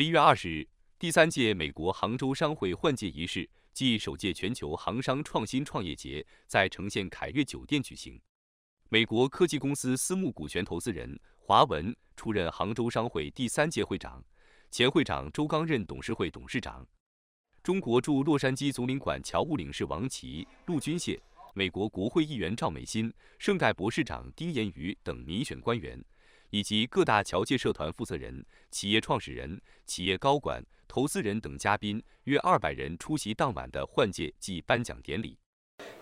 十一月二十日，第三届美国杭州商会换届仪式暨首届全球杭商创新创业节在呈现凯悦酒店举行。美国科技公司私募股权投资人华文出任杭州商会第三届会长，前会长周刚任董事会董事长。中国驻洛杉矶总领馆侨务领事王琦、陆军蟹，美国国会议员赵美心、圣盖博士长丁延瑜等民选官员。以及各大侨界社团负责人、企业创始人、企业高管、投资人等嘉宾约二百人出席当晚的换届暨颁奖典礼。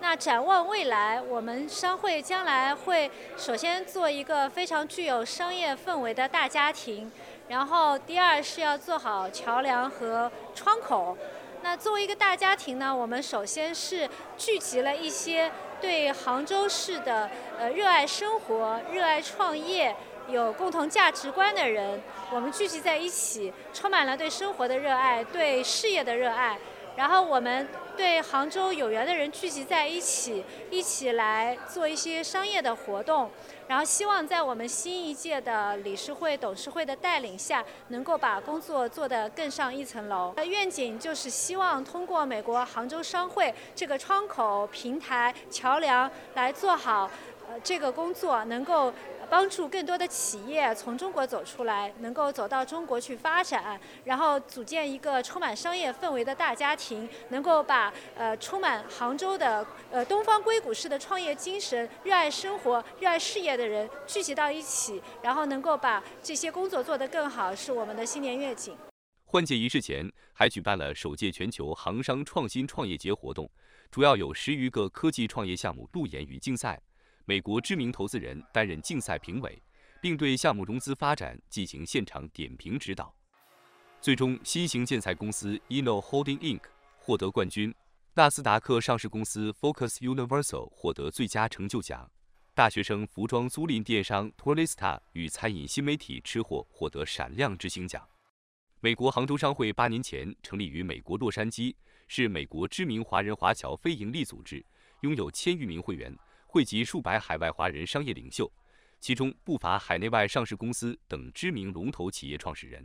那展望未来，我们商会将来会首先做一个非常具有商业氛围的大家庭，然后第二是要做好桥梁和窗口。那作为一个大家庭呢，我们首先是聚集了一些对杭州市的呃热爱生活、热爱创业。有共同价值观的人，我们聚集在一起，充满了对生活的热爱，对事业的热爱。然后我们对杭州有缘的人聚集在一起，一起来做一些商业的活动。然后希望在我们新一届的理事会、董事会的带领下，能够把工作做得更上一层楼。愿景就是希望通过美国杭州商会这个窗口、平台、桥梁来做好呃这个工作，能够。帮助更多的企业从中国走出来，能够走到中国去发展，然后组建一个充满商业氛围的大家庭，能够把呃充满杭州的呃东方硅谷式的创业精神、热爱生活、热爱事业的人聚集到一起，然后能够把这些工作做得更好，是我们的新年愿景。换届仪式前还举办了首届全球杭商创新创业节活动，主要有十余个科技创业项目路演与竞赛。美国知名投资人担任竞赛评委，并对项目融资发展进行现场点评指导。最终，新型建材公司 Inno Holding Inc. 获得冠军，纳斯达克上市公司 Focus Universal 获得最佳成就奖，大学生服装租赁电商 Tourista 与餐饮新媒体吃货获得闪亮之星奖。美国杭州商会八年前成立于美国洛杉矶，是美国知名华人华侨非营利组织，拥有千余名会员。汇集数百海外华人商业领袖，其中不乏海内外上市公司等知名龙头企业创始人。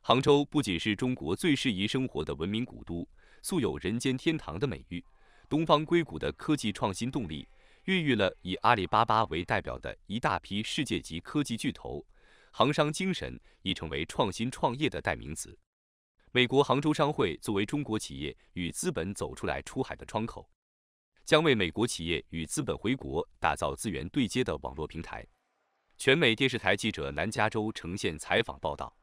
杭州不仅是中国最适宜生活的文明古都，素有“人间天堂”的美誉。东方硅谷的科技创新动力，孕育了以阿里巴巴为代表的一大批世界级科技巨头。杭商精神已成为创新创业的代名词。美国杭州商会作为中国企业与资本走出来出海的窗口。将为美国企业与资本回国打造资源对接的网络平台。全美电视台记者南加州呈现采访报道。